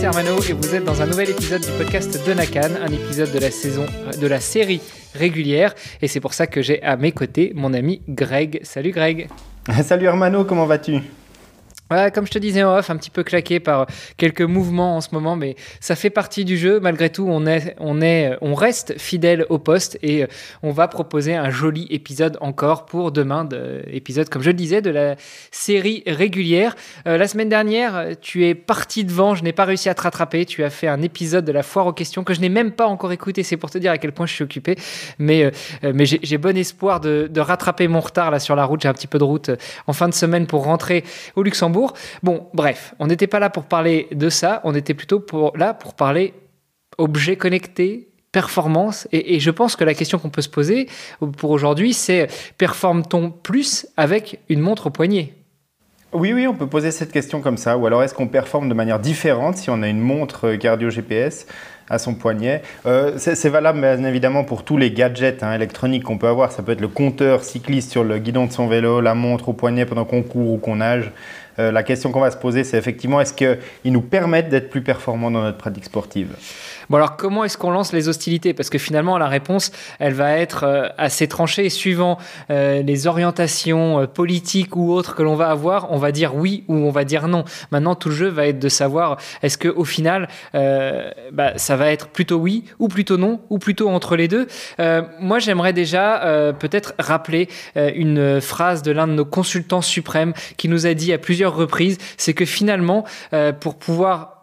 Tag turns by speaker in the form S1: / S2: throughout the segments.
S1: C'est Armano et vous êtes dans un nouvel épisode du podcast de Nakan, un épisode de la saison de la série régulière et c'est pour ça que j'ai à mes côtés mon ami Greg. Salut Greg.
S2: Salut Armano, comment vas-tu?
S1: Comme je te disais en off, un petit peu claqué par quelques mouvements en ce moment, mais ça fait partie du jeu. Malgré tout, on, est, on, est, on reste fidèle au poste et euh, on va proposer un joli épisode encore pour demain, de, épisode, comme je le disais, de la série régulière. Euh, la semaine dernière, tu es parti devant, je n'ai pas réussi à te rattraper. Tu as fait un épisode de la foire aux questions que je n'ai même pas encore écouté. C'est pour te dire à quel point je suis occupé. Mais, euh, mais j'ai bon espoir de, de, rattraper mon retard là sur la route. J'ai un petit peu de route en fin de semaine pour rentrer au Luxembourg. Bon, bref, on n'était pas là pour parler de ça, on était plutôt là pour parler objets connectés, performance. Et, je pense que la question qu'on peut se poser pour aujourd'hui, c'est performe-t-on plus avec une montre au poignet?
S2: Oui, oui, on peut poser cette question comme ça. Ou alors est-ce qu'on performe de manière différente si on a une montre cardio GPS à son poignet? Euh, c'est valable bien évidemment pour tous les gadgets hein, électroniques qu'on peut avoir. Ça peut être le compteur cycliste sur le guidon de son vélo, la montre au poignet pendant qu'on court ou qu'on nage. Euh, la question qu'on va se poser, c'est effectivement est-ce qu'ils nous permettent d'être plus performants dans notre pratique sportive?
S1: Bon alors comment est-ce qu'on lance les hostilités? Parce que finalement la réponse, elle va être euh, assez tranchée suivant euh, les orientations politiques ou autres que l'on va avoir. On va dire oui ou on va dire non. Maintenant tout le jeu va être de savoir est-ce que au final bah, ça va être plutôt oui ou plutôt non ou plutôt entre les deux? moi j'aimerais déjà peut-être rappeler une phrase de l'un de nos consultants suprêmes qui nous a dit à plusieurs reprises, c'est que finalement, euh, pour pouvoir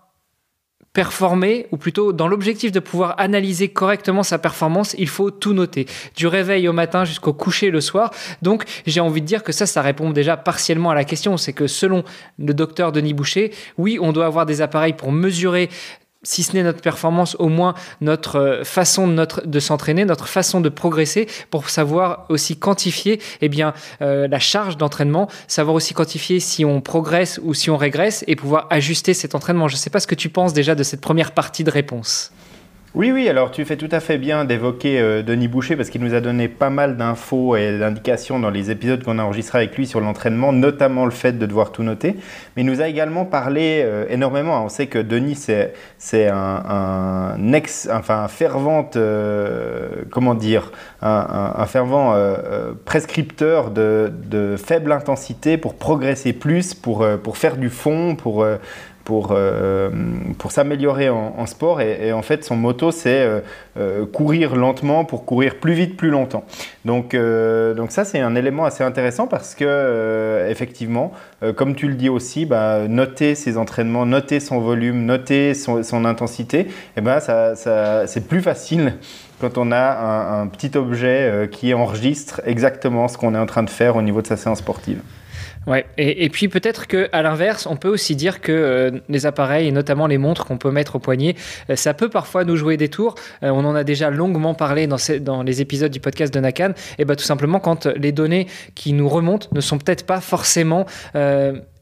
S1: performer, ou plutôt dans l'objectif de pouvoir analyser correctement sa performance, il faut tout noter, du réveil au matin jusqu'au coucher le soir. Donc j'ai envie de dire que ça, ça répond déjà partiellement à la question, c'est que selon le docteur Denis Boucher, oui, on doit avoir des appareils pour mesurer si ce n'est notre performance, au moins notre euh, façon de, s'entraîner, notre façon de progresser, pour savoir aussi quantifier eh bien, euh, la charge d'entraînement, savoir aussi quantifier si on progresse ou si on régresse et pouvoir ajuster cet entraînement. Je ne sais pas ce que tu penses déjà de cette première partie de réponse.
S2: Oui, oui, alors tu fais tout à fait bien d'évoquer euh, Denis Boucher parce qu'il nous a donné pas mal d'infos et d'indications dans les épisodes qu'on a enregistrés avec lui sur l'entraînement, notamment le fait de devoir tout noter. Mais il nous a également parlé euh, énormément. On sait que Denis, c'est un, ex, enfin, un fervent, euh, comment dire, un, fervent prescripteur de, faible intensité pour progresser plus, pour faire du fond, pour pour, euh, pour s'améliorer en, sport. Et, en fait, son motto, c'est euh, euh, courir lentement pour courir plus vite, plus longtemps. Donc, donc ça, c'est un élément assez intéressant parce que, effectivement, comme tu le dis aussi, bah, noter ses entraînements, noter son volume, noter son, intensité, eh ben, ça c'est plus facile quand on a un, petit objet qui enregistre exactement ce qu'on est en train de faire au niveau de sa séance sportive.
S1: Ouais, et, puis peut-être que à l'inverse, on peut aussi dire que euh, les appareils, et notamment les montres qu'on peut mettre au poignet, euh, ça peut parfois nous jouer des tours. Euh, on en a déjà longuement parlé dans, dans les épisodes du podcast de Nakan. Et bah tout simplement quand les données qui nous remontent ne sont peut-être pas forcément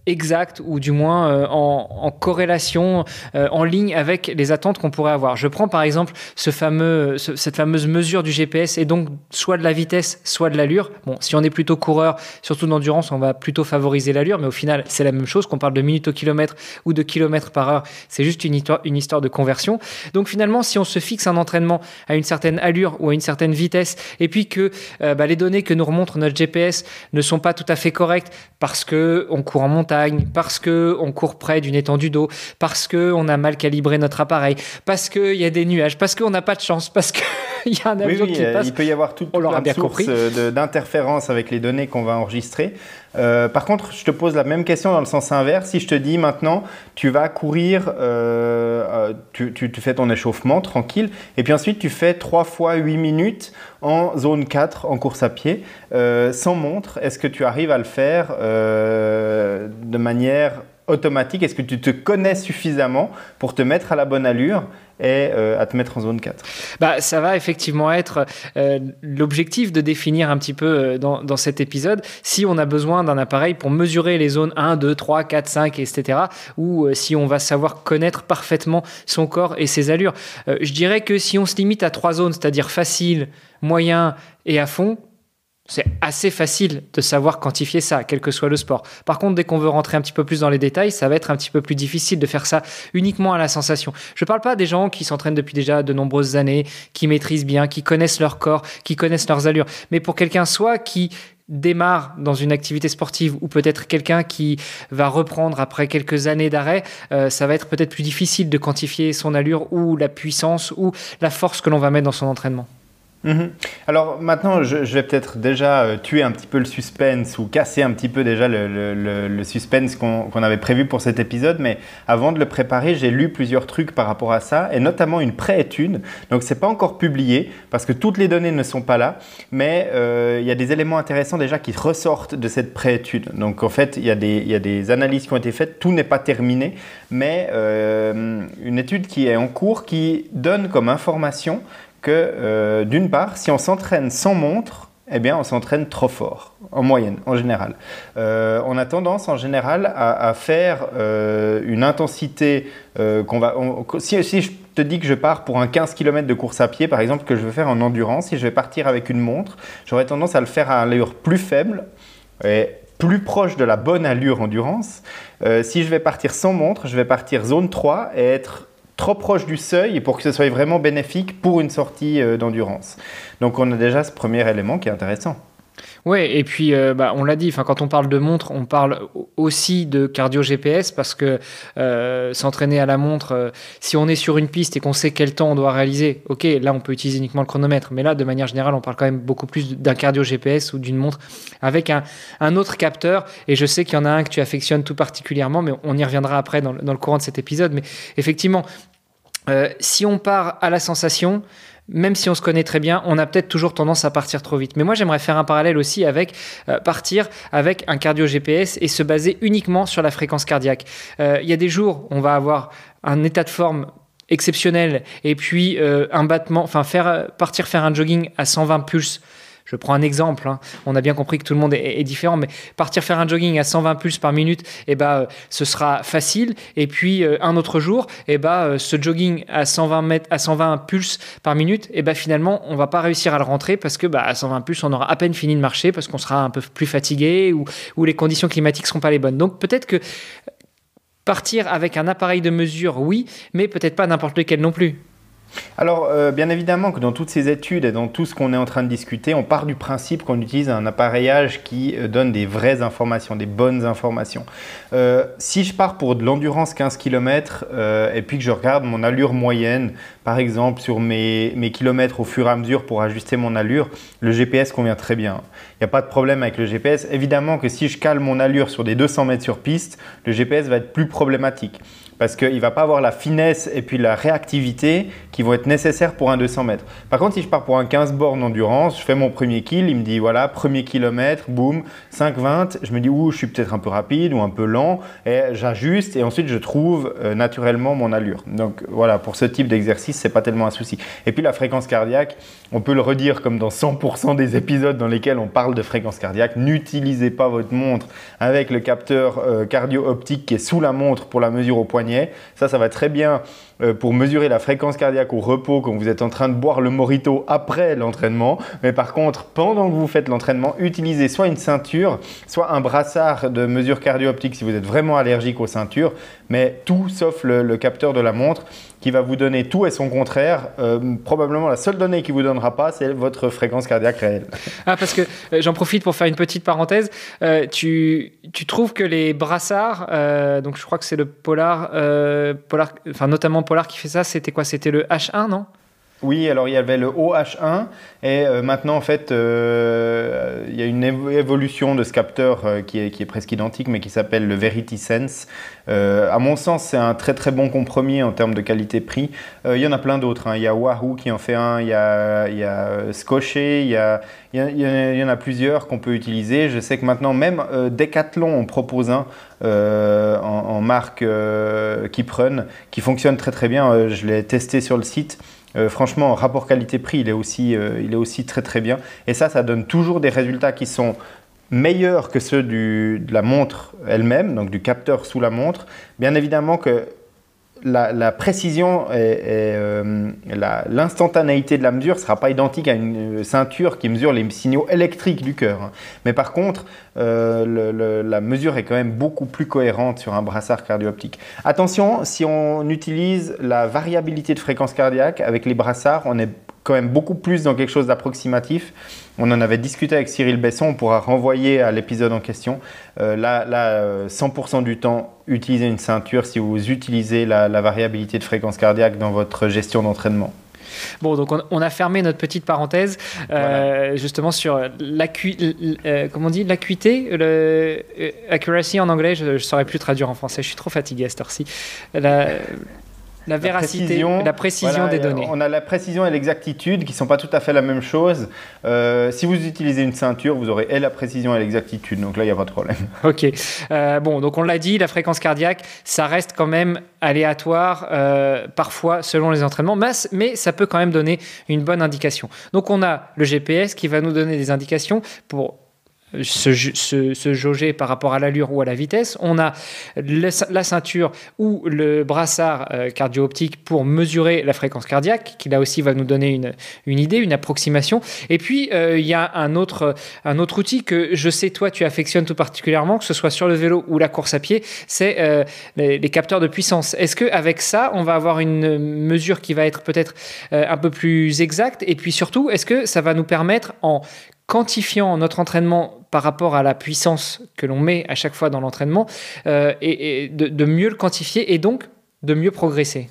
S1: exact ou du moins euh, en, corrélation, euh, en ligne avec les attentes qu'on pourrait avoir. Je prends par exemple cette fameuse mesure du GPS et donc soit de la vitesse, soit de l'allure. Bon, si on est plutôt coureur, surtout d'endurance, on va plutôt favoriser l'allure, mais au final, c'est la même chose qu'on parle de minutes au kilomètre ou de kilomètres par heure. C'est juste une histoire, une histoire de conversion. Donc finalement, si on se fixe un entraînement à une certaine allure ou à une certaine vitesse, et puis que euh, bah, les données que nous remontre notre GPS ne sont pas tout à fait correctes parce que on court en montagne parce que on court près d'une étendue d'eau, parce que on a mal calibré notre appareil, parce qu'il y a des nuages, parce qu'on n'a pas de chance, parce qu'il y a un avion qui passe.
S2: Il peut y avoir toute, toute de sources d'interférence avec les données qu'on va enregistrer. Euh, par contre, je te pose la même question dans le sens inverse. Si je te dis maintenant, tu vas courir, euh, euh, tu, tu, fais ton échauffement tranquille, et puis ensuite tu fais 3 fois 8 minutes en zone 4 en course à pied, sans montre, est-ce que tu arrives à le faire de manière automatique? Est-ce que tu te connais suffisamment pour te mettre à la bonne allure et euh, à te mettre en zone 4
S1: bah, Ça va effectivement être euh, l'objectif de définir un petit peu euh, dans, dans, cet épisode si on a besoin d'un appareil pour mesurer les zones 1, 2, 3, 4, 5, etc. ou si on va savoir connaître parfaitement son corps et ses allures. je dirais que si on se limite à trois zones, c'est-à-dire facile, moyen et à fond, c'est assez facile de savoir quantifier ça, quel que soit le sport. Par contre, dès qu'on veut rentrer un petit peu plus dans les détails, ça va être un petit peu plus difficile de faire ça uniquement à la sensation. Je ne parle pas des gens qui s'entraînent depuis déjà de nombreuses années, qui maîtrisent bien, qui connaissent leur corps, qui connaissent leurs allures. Mais pour quelqu'un soit qui démarre dans une activité sportive ou peut-être quelqu'un qui va reprendre après quelques années d'arrêt, euh, ça va être peut-être plus difficile de quantifier son allure ou la puissance ou la force que l'on va mettre dans son entraînement.
S2: Mhm. Alors maintenant, je, vais peut-être déjà euh, tuer un petit peu le suspense ou casser un petit peu déjà le, suspense qu'on avait prévu pour cet épisode, mais avant de le préparer, j'ai lu plusieurs trucs par rapport à ça, et notamment une pré-étude. Donc c'est pas encore publié parce que toutes les données ne sont pas là, mais euh, il y a des éléments intéressants déjà qui ressortent de cette pré-étude. Donc en fait, il y, a des, analyses qui ont été faites, tout n'est pas terminé, mais euh, une étude qui est en cours qui donne comme information que, euh, d'une part, si on s'entraîne sans montre, eh bien, on s'entraîne trop fort, en moyenne, en général. Euh, on a tendance, en général, à, faire euh, une intensité qu'on va... si, je te dis que je pars pour un 15 km de course à pied, par exemple, que je veux faire en endurance, si je vais partir avec une montre, j'aurais tendance à le faire à allure plus faible et plus proche de la bonne allure endurance. si je vais partir sans montre, je vais partir zone 3 et être trop proche du seuil pour que ce soit vraiment bénéfique pour une sortie euh, d'endurance. Donc on a déjà ce premier élément qui est intéressant.
S1: Oui, et puis euh, bah, on l'a dit, quand on parle de montre, on parle aussi de cardio GPS parce que euh, s'entraîner à la montre, si on est sur une piste et qu'on sait quel temps on doit réaliser, ok, là on peut utiliser uniquement le chronomètre, mais là de manière générale on parle quand même beaucoup plus d'un cardio GPS ou d'une montre avec un, autre capteur. Et je sais qu'il y en a un que tu affectionnes tout particulièrement, mais on y reviendra après dans, dans le courant de cet épisode. Mais effectivement, euh, si on part à la sensation, même si on se connaît très bien, on a peut-être toujours tendance à partir trop vite. Mais moi, j'aimerais faire un parallèle aussi avec euh, partir avec un cardio GPS et se baser uniquement sur la fréquence cardiaque. Euh, il y a des jours, on va avoir un état de forme exceptionnel et puis un battement, enfin faire partir faire un jogging à 120 pulses je prends un exemple, hein. on a bien compris que tout le monde est, différent, mais partir faire un jogging à 120 pulses par minute, eh ben, euh, ce sera facile. Et puis euh, un autre jour, eh ben, euh, ce jogging à 120, mètres, à 120 pulses par minute, eh ben, finalement, on va pas réussir à le rentrer parce que bah, à 120 pulses, on aura à peine fini de marcher parce qu'on sera un peu plus fatigué ou, les conditions climatiques seront pas les bonnes. Donc peut-être que partir avec un appareil de mesure, oui, mais peut-être pas n'importe lequel non plus.
S2: Alors, euh, bien évidemment que dans toutes ces études et dans tout ce qu'on est en train de discuter, on part du principe qu'on utilise un appareillage qui euh, donne des vraies informations, des bonnes informations. Euh, si je pars pour de l'endurance 15 km et puis que je regarde mon allure moyenne, par exemple sur mes, mes, kilomètres au fur et à mesure pour ajuster mon allure, le GPS convient très bien. Il n'y a pas de problème avec le GPS. Évidemment que si je cale mon allure sur des 200 mètres sur piste, le GPS va être plus problématique. Parce qu'il ne va pas avoir la finesse et puis la réactivité qui vont être nécessaires pour un 200 mètres. Par contre, si je pars pour un 15 bornes endurance, je fais mon premier kill, il me dit voilà, premier kilomètre, boum, 5,20, je me dis ouh, je suis peut-être un peu rapide ou un peu lent, et j'ajuste et ensuite je trouve euh, naturellement mon allure. Donc voilà, pour ce type d'exercice, c'est pas tellement un souci. Et puis la fréquence cardiaque, on peut le redire comme dans 100% des épisodes dans lesquels on parle de fréquence cardiaque, n'utilisez pas votre montre avec le capteur euh, cardio-optique qui est sous la montre pour la mesure au poignet. Ça, ça va très bien euh, pour mesurer la fréquence cardiaque au repos quand vous êtes en train de boire le morito après l'entraînement. Mais par contre, pendant que vous faites l'entraînement, utilisez soit une ceinture, soit un brassard de mesure cardio-optique si vous êtes vraiment allergique aux ceintures, mais tout sauf le, capteur de la montre qui va vous donner tout et son contraire. Euh, probablement la seule donnée qui vous donnera pas, c'est votre fréquence cardiaque réelle.
S1: Ah, parce que euh, j'en profite pour faire une petite parenthèse. tu, tu, trouves que les brassards, donc je crois que c'est le Polar, Polar, enfin notamment Polar qui fait ça, c'était quoi? C'était le H1, non?
S2: Oui, alors il y avait le OH1 et euh, maintenant en fait euh, il y a une évolution de ce capteur euh, qui, est, presque identique mais qui s'appelle le Verity Sense. à mon sens c'est un très très bon compromis en termes de qualité-prix. il y en a plein d'autres, hein. il y a Wahoo qui en fait un, il y a, il il y, en a plusieurs qu'on peut utiliser. Je sais que maintenant même Decathlon en propose un en, en, marque Kiprun qui fonctionne très très bien. je l'ai testé sur le site. Euh, franchement, rapport qualité-prix, il, est aussi, euh, il est aussi très très bien. Et ça, ça donne toujours des résultats qui sont meilleurs que ceux de la montre elle-même, donc du capteur sous la montre. Bien évidemment que la, précision et, euh, l'instantanéité de la mesure ne sera pas identique à une ceinture qui mesure les signaux électriques du cœur. Mais par contre, euh, la mesure est quand même beaucoup plus cohérente sur un brassard cardio-optique. Attention, si on utilise la variabilité de fréquence cardiaque avec les brassards, on est quand même beaucoup plus dans quelque chose d'approximatif. On en avait discuté avec Cyril Besson, on pourra renvoyer à l'épisode en question. Euh, là, là 100% euh, du temps, utilisez une ceinture si vous utilisez la, variabilité de fréquence cardiaque dans votre gestion d'entraînement.
S1: Bon, donc on, a fermé notre petite parenthèse euh, justement sur l'acuité, comment on dit, l'acuité, accuracy en anglais, je ne saurais plus traduire en français, je suis trop fatigué à cette heure-ci. La véracité, la précision, des données.
S2: On a la précision et l'exactitude qui ne sont pas tout à fait la même chose. Euh, si vous utilisez une ceinture, vous aurez et la précision et l'exactitude. Donc là, il n'y a pas de problème.
S1: Ok. Euh, bon, donc on l'a dit, la fréquence cardiaque, ça reste quand même aléatoire, euh, parfois selon les entraînements, mais, mais ça peut quand même donner une bonne indication. Donc on a le GPS qui va nous donner des indications pour se, jauger par rapport à l'allure ou à la vitesse. On a la ceinture ou le brassard euh, cardio-optique pour mesurer la fréquence cardiaque, qui là aussi va nous donner une, idée, une approximation. Et puis, euh, il y a un autre, outil que je sais, toi, tu affectionnes tout particulièrement, que ce soit sur le vélo ou la course à pied, c'est euh, les, capteurs de puissance. Est-ce qu'avec ça, on va avoir une mesure qui va être peut-être un peu plus exacte? Et puis surtout, est-ce que ça va nous permettre, en quantifiant notre entraînement par rapport à la puissance que l'on met à chaque fois dans l'entraînement, euh, et, de, mieux le quantifier et donc de mieux progresser.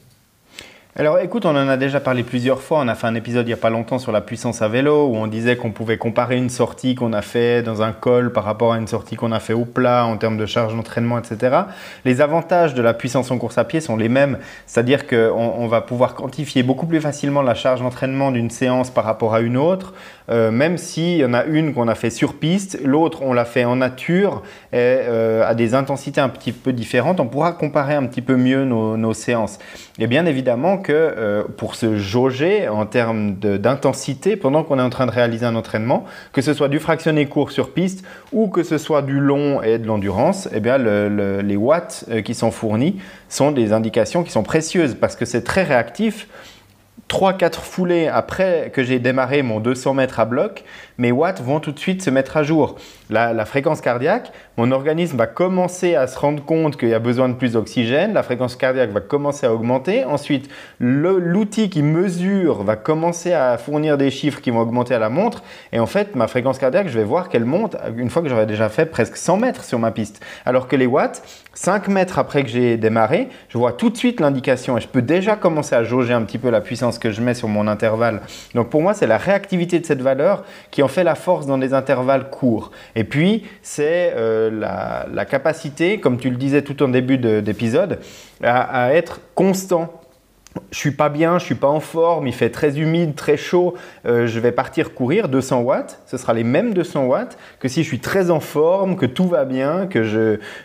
S2: Alors écoute, on en a déjà parlé plusieurs fois. On a fait un épisode il n'y a pas longtemps sur la puissance à vélo où on disait qu'on pouvait comparer une sortie qu'on a fait dans un col par rapport à une sortie qu'on a fait au plat en termes de charge d'entraînement, etc. Les avantages de la puissance en course à pied sont les mêmes, c'est-à-dire qu'on on va pouvoir quantifier beaucoup plus facilement la charge d'entraînement d'une séance par rapport à une autre, euh, même s'il y en a une qu'on a fait sur piste, l'autre on l'a fait en nature et euh, à des intensités un petit peu différentes. On pourra comparer un petit peu mieux nos, séances. Et bien évidemment que euh, pour se jauger en termes d'intensité pendant qu'on est en train de réaliser un entraînement, que ce soit du fractionné court sur piste ou que ce soit du long et de l'endurance, eh bien les watts qui sont fournis sont des indications qui sont précieuses parce que c'est très réactif. 3-4 foulées après que j'ai démarré mon 200 mètres à bloc, mes watts vont tout de suite se mettre à jour. La, fréquence cardiaque, mon organisme va commencer à se rendre compte qu'il y a besoin de plus d'oxygène, la fréquence cardiaque va commencer à augmenter, ensuite l'outil qui mesure va commencer à fournir des chiffres qui vont augmenter à la montre, et en fait ma fréquence cardiaque, je vais voir qu'elle monte une fois que j'aurai déjà fait presque 100 mètres sur ma piste. Alors que les watts, 5 mètres après que j'ai démarré, je vois tout de suite l'indication et je peux déjà commencer à jauger un petit peu la puissance que je mets sur mon intervalle. Donc pour moi, c'est la réactivité de cette valeur qui en fait la force dans des intervalles courts. Et puis, c'est euh, la, capacité, comme tu le disais tout en début d'épisode, à être constant je suis pas bien, je suis pas en forme, il fait très humide, très chaud, euh, je vais partir courir 200 watts, ce sera les mêmes 200 watts que si je suis très en forme, que tout va bien, que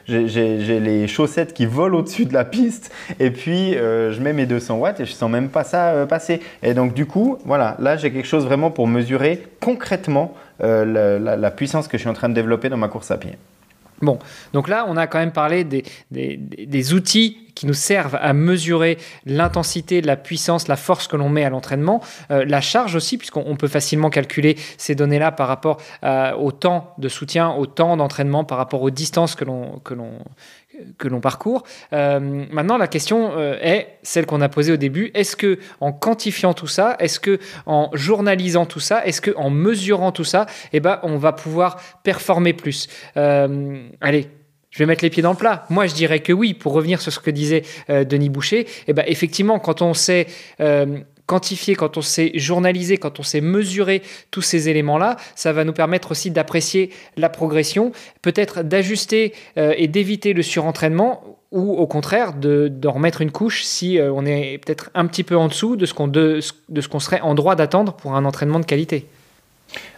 S2: j'ai les chaussettes qui volent au-dessus de la piste et puis euh, je mets mes 200 watts et je sens même pas ça euh, passer. Et donc du coup, voilà, là j'ai quelque chose vraiment pour mesurer concrètement la puissance que je suis en train de développer dans ma course à pied.
S1: Bon, donc là, on a quand même parlé des, outils qui nous servent à mesurer l'intensité, la puissance, la force que l'on met à l'entraînement, euh, la charge aussi, puisqu'on peut facilement calculer ces données-là par rapport euh, au temps de soutien, au temps d'entraînement, par rapport aux distances que l'on que l'on parcourt. Euh, maintenant, la question euh, est celle qu'on a posée au début. Est-ce que en quantifiant tout ça, est-ce que en journalisant tout ça, est-ce que en mesurant tout ça, eh ben, on va pouvoir performer plus? Euh, Allez, je vais mettre les pieds dans le plat. Moi, je dirais que oui. Pour revenir sur ce que disait Denis Boucher, eh ben, effectivement, quand on sait quantifier, quand on sait journaliser, quand on sait mesurer tous ces éléments-là, ça va nous permettre aussi d'apprécier la progression, peut-être d'ajuster euh, et d'éviter le surentraînement ou au contraire de, remettre une couche si euh, on est peut-être un petit peu en dessous de ce qu'on de, serait en droit d'attendre pour un entraînement de qualité.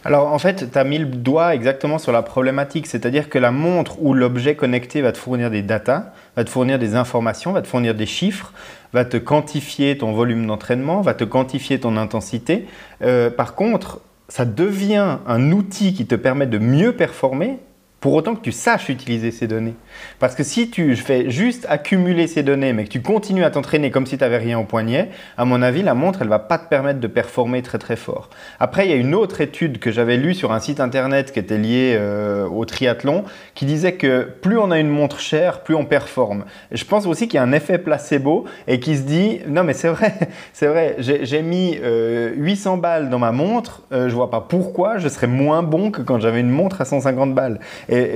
S2: Alors en fait, tu as mis le doigt exactement sur la problématique, c'est-à-dire que la montre ou l'objet connecté va te fournir des datas, va te fournir des informations, va te fournir des chiffres, va te quantifier ton volume d'entraînement, va te quantifier ton intensité. Euh, par contre, ça devient un outil qui te permet de mieux performer pour autant que tu saches utiliser ces données. Parce que si tu fais juste accumuler ces données, mais que tu continues à t'entraîner comme si tu n'avais rien au poignet, à mon avis, la montre, elle va pas te permettre de performer très très fort. Après, il y a une autre étude que j'avais lue sur un site internet qui était lié euh, au triathlon, qui disait que plus on a une montre chère, plus on performe. je pense aussi qu'il y a un effet placebo et qui se dit, non mais c'est vrai, c'est vrai, j'ai mis 800 euh, balles dans ma montre, euh, je vois pas pourquoi je serais moins bon que quand j'avais une montre à 150 balles.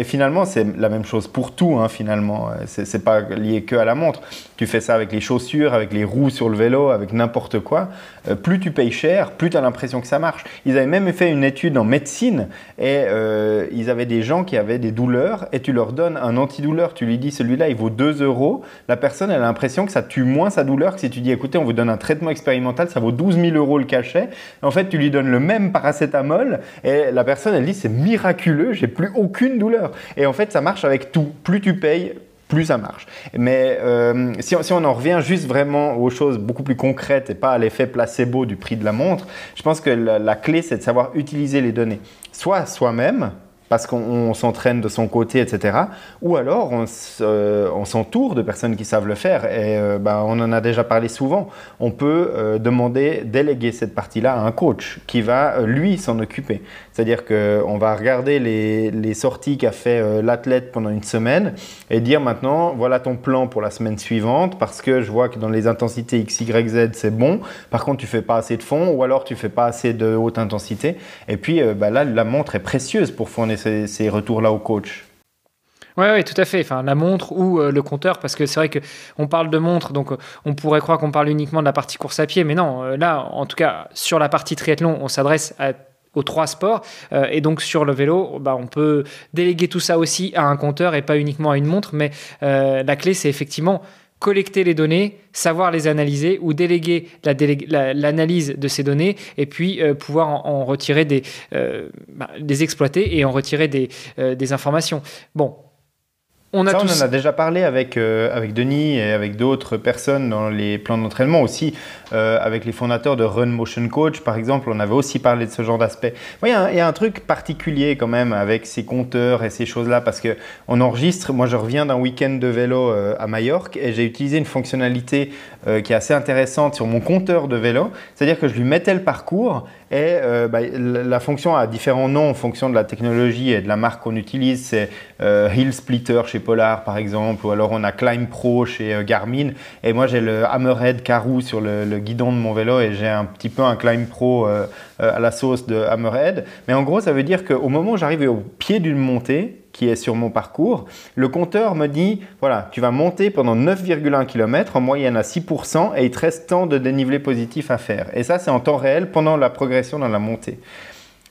S2: Finalement, c'est la même chose pour tout, hein, finalement. C'est pas lié que à la montre. Tu fais ça avec les chaussures, avec les roues sur le vélo, avec n'importe quoi. Euh, plus tu payes cher, plus tu as l'impression que ça marche. Ils avaient même fait une étude en médecine et euh, ils avaient des gens qui avaient des douleurs et tu leur donnes un antidouleur. Tu lui dis celui-là, il vaut 2 euros. La personne, elle a l'impression que ça tue moins sa douleur que si tu dis écoutez, on vous donne un traitement expérimental, ça vaut 12 000 euros le cachet. En fait, tu lui donnes le même paracétamol et la personne, elle dit c'est miraculeux, j'ai plus aucune douleur et en fait, ça marche avec tout. Plus tu payes, plus ça marche. Mais euh, si, on en revient juste vraiment aux choses beaucoup plus concrètes et pas à l'effet placebo du prix de la montre, je pense que la clé, c'est de savoir utiliser les données. Soit soi-même, parce qu'on s'entraîne de son côté, etc. Ou alors on s'entoure de personnes qui savent le faire. Et euh, ben, on en a déjà parlé souvent. On peut euh, demander, déléguer cette partie-là à un coach qui va, euh, lui, s'en occuper. C'est-à-dire qu'on va regarder les, sorties qu'a fait l'athlète pendant une semaine et dire maintenant, voilà ton plan pour la semaine suivante, parce que je vois que dans les intensités X, Y, Z, c'est bon. Par contre, tu fais pas assez de fond, ou alors tu fais pas assez de haute intensité. Et puis ben là, la montre est précieuse pour fournir ces, retours-là au coach.
S1: Oui, ouais, tout à fait. Enfin, la montre ou euh, le compteur, parce que c'est vrai qu'on parle de montre, donc euh, on pourrait croire qu'on parle uniquement de la partie course à pied, mais non. Euh, là, en tout cas, sur la partie triathlon, on s'adresse aux trois sports. et donc sur le vélo, bah, on peut déléguer tout ça aussi à un compteur et pas uniquement à une montre. Mais la clé, c'est effectivement collecter les données, savoir les analyser ou déléguer l'analyse de ces données et puis euh, pouvoir en, retirer des, euh, bah, exploiter et en retirer des, euh, des informations. Bon,
S2: on, Ça, on en a déjà parlé avec, avec Denis et avec d'autres personnes dans les plans d'entraînement aussi, avec les fondateurs de Run Motion Coach par exemple, on avait aussi parlé de ce genre d'aspect. Il y, a un truc particulier quand même avec ces compteurs et ces choses-là parce qu'on enregistre, moi je reviens d'un week-end de vélo à Majorque et j'ai utilisé une fonctionnalité qui est assez intéressante sur mon compteur de vélo, c'est-à-dire que je lui mettais le parcours et euh, bah, la fonction a différents noms en fonction de la technologie et de la marque qu'on utilise. C'est euh, Hill Splitter chez Polar par exemple, ou alors on a Climb Pro chez euh, Garmin. Et moi j'ai le Hammerhead Karoo sur le, guidon de mon vélo et j'ai un petit peu un Climb Pro à la sauce de Hammerhead. Mais en gros ça veut dire qu'au moment où j'arrive au pied d'une montée, qui est sur mon parcours, le compteur me dit, voilà, tu vas monter pendant 9,1 km en moyenne à 6% et il te reste tant de dénivelé positif à faire. Et ça, c'est en temps réel pendant la progression dans la montée.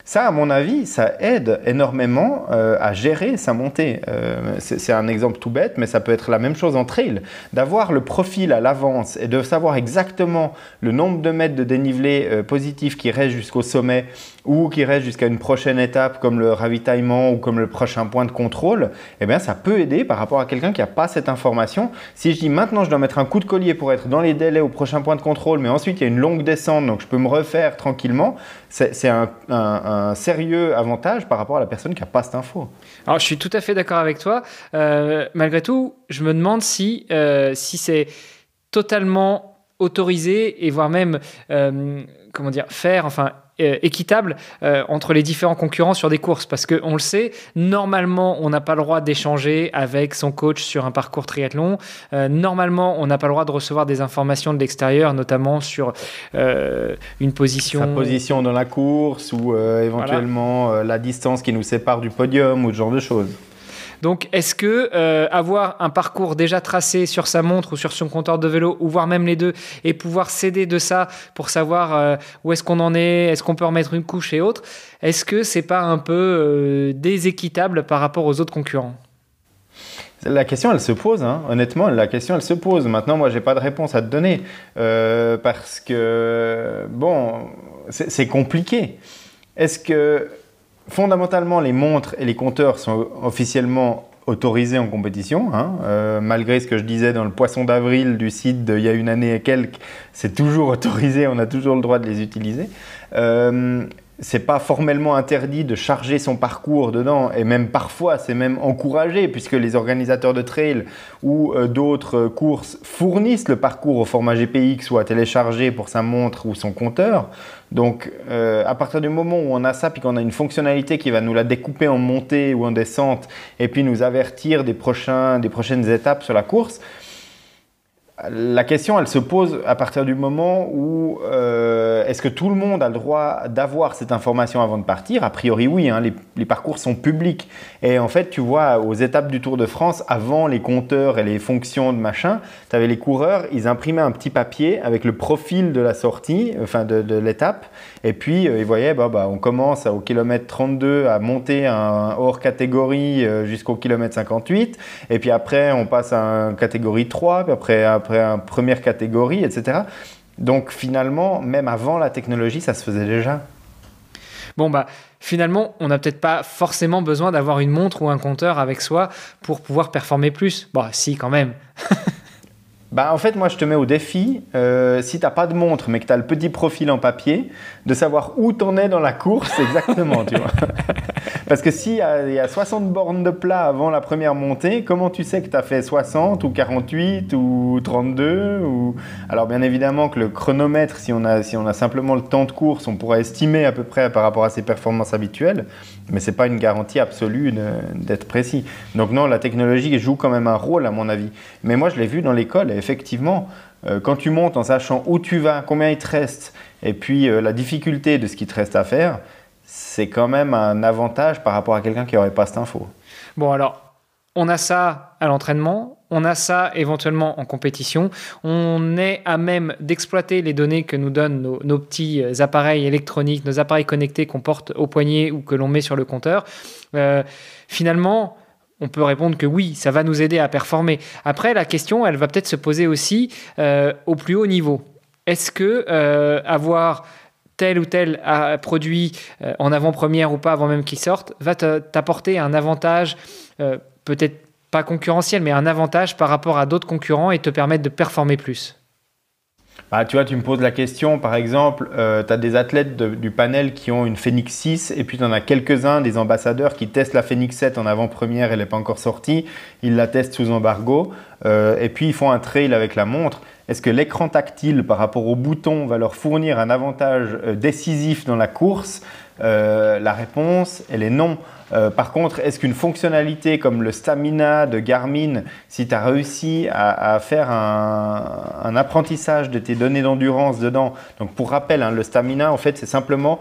S2: Ça, à mon avis, ça aide énormément euh, à gérer sa montée. Euh, c'est un exemple tout bête, mais ça peut être la même chose en trail. D'avoir le profil à l'avance et de savoir exactement le nombre de mètres de dénivelé euh, positif qui reste jusqu'au sommet ou qui reste jusqu'à une prochaine étape comme le ravitaillement ou comme le prochain point de contrôle, eh bien, ça peut aider par rapport à quelqu'un qui n'a pas cette information. Si je dis maintenant je dois mettre un coup de collier pour être dans les délais au prochain point de contrôle, mais ensuite il y a une longue descente, donc je peux me refaire tranquillement, c'est un, sérieux avantage par rapport à la personne qui n'a pas cette info.
S1: Alors je suis tout à fait d'accord avec toi. Euh, malgré tout, je me demande si, euh, si c'est totalement autorisé et voire même, euh, comment dire, faire, enfin, euh, équitable euh, entre les différents concurrents sur des courses. Parce qu'on le sait, normalement on n'a pas le droit d'échanger avec son coach sur un parcours triathlon, euh, normalement on n'a pas le droit de recevoir des informations de l'extérieur, notamment sur une position...
S2: Sa position dans la course ou éventuellement la distance qui nous sépare du podium ou ce genre de choses.
S1: Donc, est-ce que euh, avoir un parcours déjà tracé sur sa montre ou sur son compteur de vélo, ou voire même les deux, et pouvoir s'aider de ça pour savoir euh, où est-ce qu'on en est, est-ce qu'on peut remettre une couche et autres, est-ce que c'est pas un peu euh, déséquitable par rapport aux autres concurrents?
S2: La question, elle se pose, hein. honnêtement, la question, elle se pose. Maintenant, moi, j'ai pas de réponse à te donner parce que, bon, c'est compliqué. Est-ce que fondamentalement, les montres et les compteurs sont officiellement autorisés en compétition, hein. euh, malgré ce que je disais dans le poisson d'avril du site d'il y a une année et quelques, c'est toujours autorisé, on a toujours le droit de les utiliser. Euh, c'est pas formellement interdit de charger son parcours dedans et même parfois c'est même encouragé puisque les organisateurs de trail ou euh, d'autres courses fournissent le parcours au format GPX ou à télécharger pour sa montre ou son compteur. Donc euh, à partir du moment où on a ça puis qu'on a une fonctionnalité qui va nous la découper en montée ou en descente et puis nous avertir des prochaines étapes sur la course, la question, elle se pose à partir du moment où euh, est-ce que tout le monde a le droit d'avoir cette information avant de partir? A priori, oui. Hein, les, parcours sont publics. Et en fait, tu vois, aux étapes du Tour de France, avant les compteurs et les fonctions de machin, tu avais les coureurs, ils imprimaient un petit papier avec le profil de la sortie, enfin de, l'étape. Et puis, euh, ils voyaient, bah, bah, on commence au kilomètre 32 à monter un hors catégorie euh, jusqu'au kilomètre 58. Et puis après, on passe à une catégorie 3. Puis après, après une première catégorie, etc. Donc finalement, même avant la technologie, ça se faisait déjà.
S1: Bon, bah finalement, on n'a peut-être pas forcément besoin d'avoir une montre ou un compteur avec soi pour pouvoir performer plus. Bah si, quand même.
S2: Bah, en fait, moi, je te mets au défi, euh, si tu pas de montre, mais que tu as le petit profil en papier, de savoir où tu es dans la course exactement, tu vois. Parce que s'il y, a 60 bornes de plat avant la première montée, comment tu sais que tu as fait 60 ou 48 ou 32 ou... Alors, bien évidemment que le chronomètre, si on, a, simplement le temps de course, on pourra estimer à peu près par rapport à ses performances habituelles, mais ce n'est pas une garantie absolue d'être précis. Donc non, la technologie joue quand même un rôle, à mon avis. Mais moi, je l'ai vu dans l'école, effectivement, euh, quand tu montes en sachant où tu vas, combien il te reste, et puis euh, la difficulté de ce qui te reste à faire, c'est quand même un avantage par rapport à quelqu'un qui n'aurait pas cette info.
S1: Bon, alors, on a ça à l'entraînement, on a ça éventuellement en compétition, on est à même d'exploiter les données que nous donnent nos, petits euh, appareils électroniques, nos appareils connectés qu'on porte au poignet ou que l'on met sur le compteur. finalement, on peut répondre que oui, ça va nous aider à performer. Après, la question, elle va peut-être se poser aussi euh, au plus haut niveau. Est-ce que euh, avoir tel ou tel euh, produit en avant-première ou pas avant même qu'il sorte va t'apporter un avantage, peut-être pas concurrentiel, mais un avantage par rapport à d'autres concurrents et te permettre de performer plus
S2: bah, tu vois, tu me poses la question, par exemple, euh, tu as des athlètes du panel qui ont une Phoenix 6 et puis tu en as quelques-uns, des ambassadeurs qui testent la Phoenix 7 en avant-première, elle n'est pas encore sortie, ils la testent sous embargo euh, et puis ils font un trail avec la montre. Est-ce que l'écran tactile par rapport au bouton va leur fournir un avantage euh, décisif dans la course? La réponse, elle est non. Euh, par contre, est-ce qu'une fonctionnalité comme le stamina de Garmin, si tu as réussi à, faire un, apprentissage de tes données d'endurance dedans, donc pour rappel, hein, le stamina, en fait, c'est simplement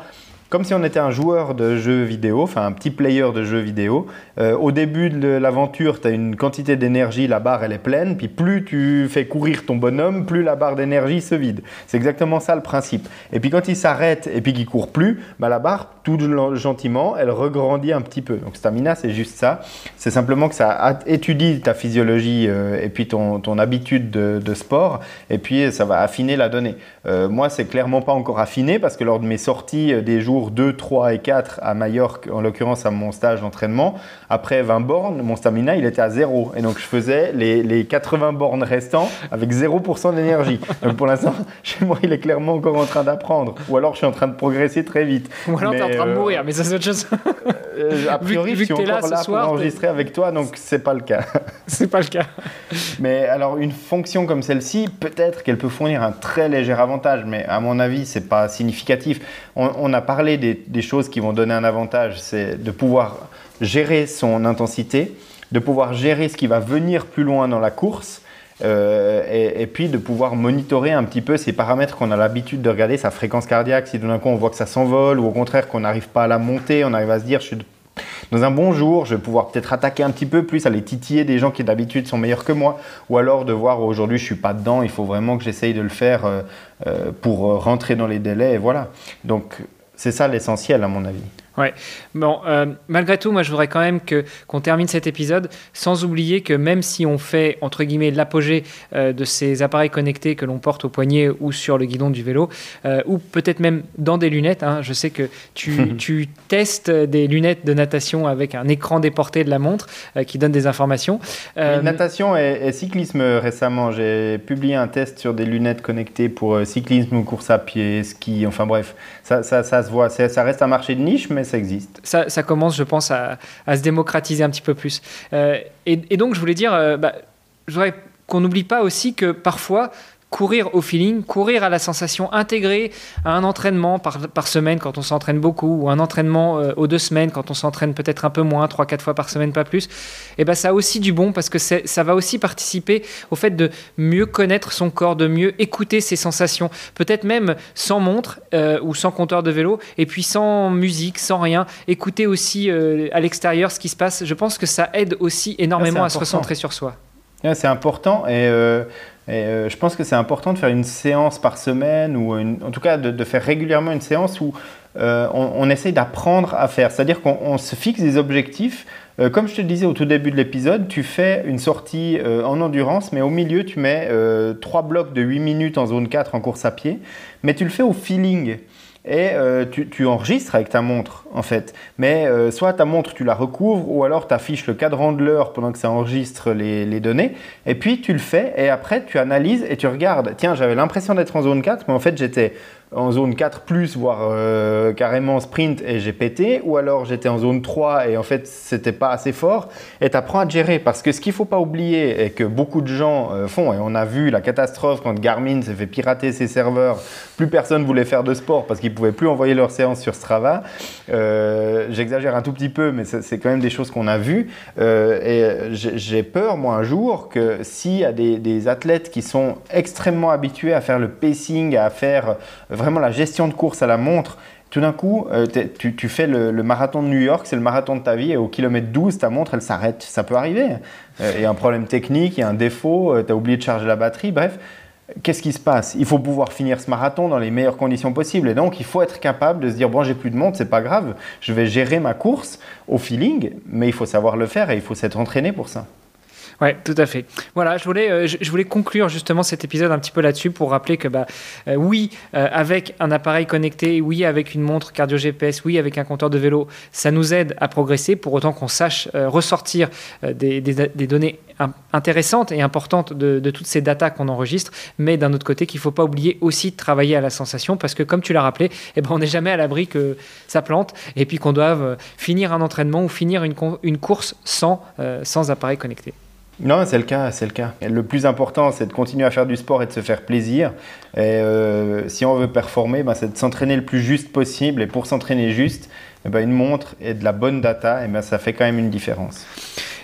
S2: comme si on était un joueur de jeux vidéo, enfin un petit player de jeux vidéo. Euh, au début de l'aventure, tu as une quantité d'énergie, la barre elle est pleine, puis plus tu fais courir ton bonhomme, plus la barre d'énergie se vide. C'est exactement ça le principe. Et puis quand il s'arrête et puis qu'il court plus, bah, la barre, tout gentiment, elle regrandit un petit peu. Donc stamina, c'est juste ça. C'est simplement que ça étudie ta physiologie euh, et puis ton, ton habitude de, sport, et puis ça va affiner la donnée. Euh, moi, c'est clairement pas encore affiné parce que lors de mes sorties des jours 2, 3 et 4 à Majorque, en l'occurrence à mon stage d'entraînement. Après 20 bornes, mon stamina, il était à zéro. Et donc, je faisais les, les 80 bornes restants avec 0% d'énergie. Donc, pour l'instant, chez moi, il est clairement encore en train d'apprendre. Ou alors, je suis en train de progresser très vite.
S1: Ou alors, tu es en train de euh, mourir, mais ça, c'est autre chose.
S2: Euh, a priori, je suis encore là, là pour enregistrer avec toi, donc c'est pas le cas.
S1: c'est pas le cas.
S2: Mais alors, une fonction comme celle-ci, peut-être qu'elle peut fournir un très léger avantage, mais à mon avis, c'est pas significatif. On, on a parlé des, choses qui vont donner un avantage, c'est de pouvoir gérer son intensité, de pouvoir gérer ce qui va venir plus loin dans la course. Euh, et, puis de pouvoir monitorer un petit peu ces paramètres qu'on a l'habitude de regarder, sa fréquence cardiaque, si d'un coup on voit que ça s'envole ou au contraire qu'on n'arrive pas à la monter, on arrive à se dire je suis dans un bon jour, je vais pouvoir peut-être attaquer un petit peu plus, aller titiller des gens qui d'habitude sont meilleurs que moi, ou alors de voir aujourd'hui je suis pas dedans, il faut vraiment que j'essaye de le faire euh, euh, pour rentrer dans les délais, voilà. Donc c'est ça l'essentiel à mon avis.
S1: Ouais. Bon, euh, malgré tout, moi, je voudrais quand même que qu'on termine cet épisode sans oublier que même si on fait entre guillemets l'apogée euh, de ces appareils connectés que l'on porte au poignet ou sur le guidon du vélo, euh, ou peut-être même dans des lunettes. Hein, je sais que tu, tu, testes des lunettes de natation avec un écran déporté de la montre qui donne des informations.
S2: natation et, cyclisme récemment, j'ai publié un test sur des lunettes connectées pour cyclisme ou course à pied, ski. Enfin bref, ça, ça, ça se voit. Ça reste un marché de niche, mais ça existe.
S1: Ça, commence, je pense, à, se démocratiser un petit peu plus. Euh, et, donc, je voulais dire, euh, bah, qu'on n'oublie pas aussi que parfois, courir au feeling, courir à la sensation, intégrée à un entraînement par, par semaine quand on s'entraîne beaucoup, ou un entraînement euh, aux deux semaines quand on s'entraîne peut-être un peu moins, trois, quatre fois par semaine, pas plus, et eh ben ça a aussi du bon parce que ça va aussi participer au fait de mieux connaître son corps, de mieux écouter ses sensations, peut-être même sans montre euh, ou sans compteur de vélo, et puis sans musique, sans rien, écouter aussi euh, à l'extérieur ce qui se passe. Je pense que ça aide aussi énormément à se recentrer sur soi.
S2: C'est important et euh, je pense que c'est important de faire une séance par semaine, ou en tout cas de, faire régulièrement une séance où euh, on, essaye d'apprendre à faire. C'est-à-dire qu'on se fixe des objectifs. Euh, comme je te disais au tout début de l'épisode, tu fais une sortie en endurance, mais au milieu, tu mets trois blocs de 8 minutes en zone 4 en course à pied, mais tu le fais au feeling et euh, tu, enregistres avec ta montre en fait. Mais euh, soit ta montre tu la recouvres ou alors tu affiches le cadran de l'heure pendant que ça enregistre les, les, données et puis tu le fais et après tu analyses et tu regardes. Tiens, j'avais l'impression d'être en zone 4 mais en fait j'étais en zone 4 plus, voire euh, carrément sprint et j'ai pété, ou alors j'étais en zone 3 et en fait c'était pas assez fort, et tu apprends à gérer. Parce que ce qu'il faut pas oublier et que beaucoup de gens euh, font, et on a vu la catastrophe quand Garmin s'est fait pirater ses serveurs, plus personne voulait faire de sport parce qu'ils pouvaient plus envoyer leurs séances sur Strava. Euh, j'exagère un tout petit peu, mais c'est quand même des choses qu'on a vues. et j'ai peur, moi, un jour, que s'il y a des, des athlètes qui sont extrêmement habitués à faire le pacing, à faire vraiment la gestion de course à la montre. Tout d'un coup, euh, tu, fais le, marathon de New York, c'est le marathon de ta vie, et au kilomètre 12, ta montre, elle s'arrête. Ça peut arriver. Euh, il y a un problème technique, il y a un défaut, euh, tu as oublié de charger la batterie, bref. Qu'est-ce qui se passe? Il faut pouvoir finir ce marathon dans les meilleures conditions possibles. Et donc, il faut être capable de se dire bon, j'ai plus de montre, c'est pas grave, je vais gérer ma course au feeling, mais il faut savoir le faire et il faut s'être entraîné pour ça.
S1: Oui, tout à fait. Voilà, je voulais, euh, je, voulais conclure justement cet épisode un petit peu là-dessus pour rappeler que bah, euh, oui, euh, avec un appareil connecté, oui, avec une montre cardio GPS, oui, avec un compteur de vélo, ça nous aide à progresser pour autant qu'on sache ressortir des, des, données intéressantes et importantes de, de toutes ces datas qu'on enregistre, mais d'un autre côté qu'il ne faut pas oublier aussi de travailler à la sensation parce que comme tu l'as rappelé, eh ben, on n'est jamais à l'abri que ça plante et puis qu'on doive finir un entraînement ou finir une, une course sans, sans appareil connecté.
S2: Non, c'est le cas, c'est le cas. le plus important, c'est de continuer à faire du sport et de se faire plaisir. Et euh, si on veut performer, ben, c'est de s'entraîner le plus juste possible. Et pour s'entraîner juste, eh ben, une montre et de la bonne data, eh ben, ça fait quand même une différence.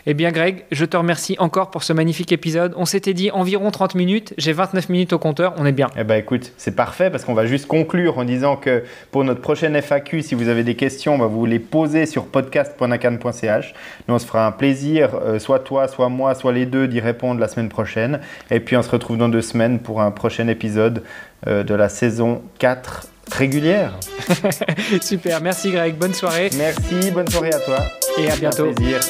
S1: Eh bien Greg, je te remercie encore pour ce magnifique épisode. On s'était dit environ 30 minutes, j'ai 29 minutes au compteur, on est bien.
S2: Eh ben écoute, c'est parfait parce qu'on va juste conclure en disant que pour notre prochaine FAQ, si vous avez des questions, on va vous les poser sur podcast.nacan.ch. Nous, on se fera un plaisir, euh, soit toi, soit moi, soit les deux, d'y répondre la semaine prochaine. Et puis on se retrouve dans deux semaines pour un prochain épisode euh, de la saison 4 régulière.
S1: Super, merci Greg, bonne soirée.
S2: Merci, bonne soirée à toi.
S1: Et à bientôt.
S2: plaisir.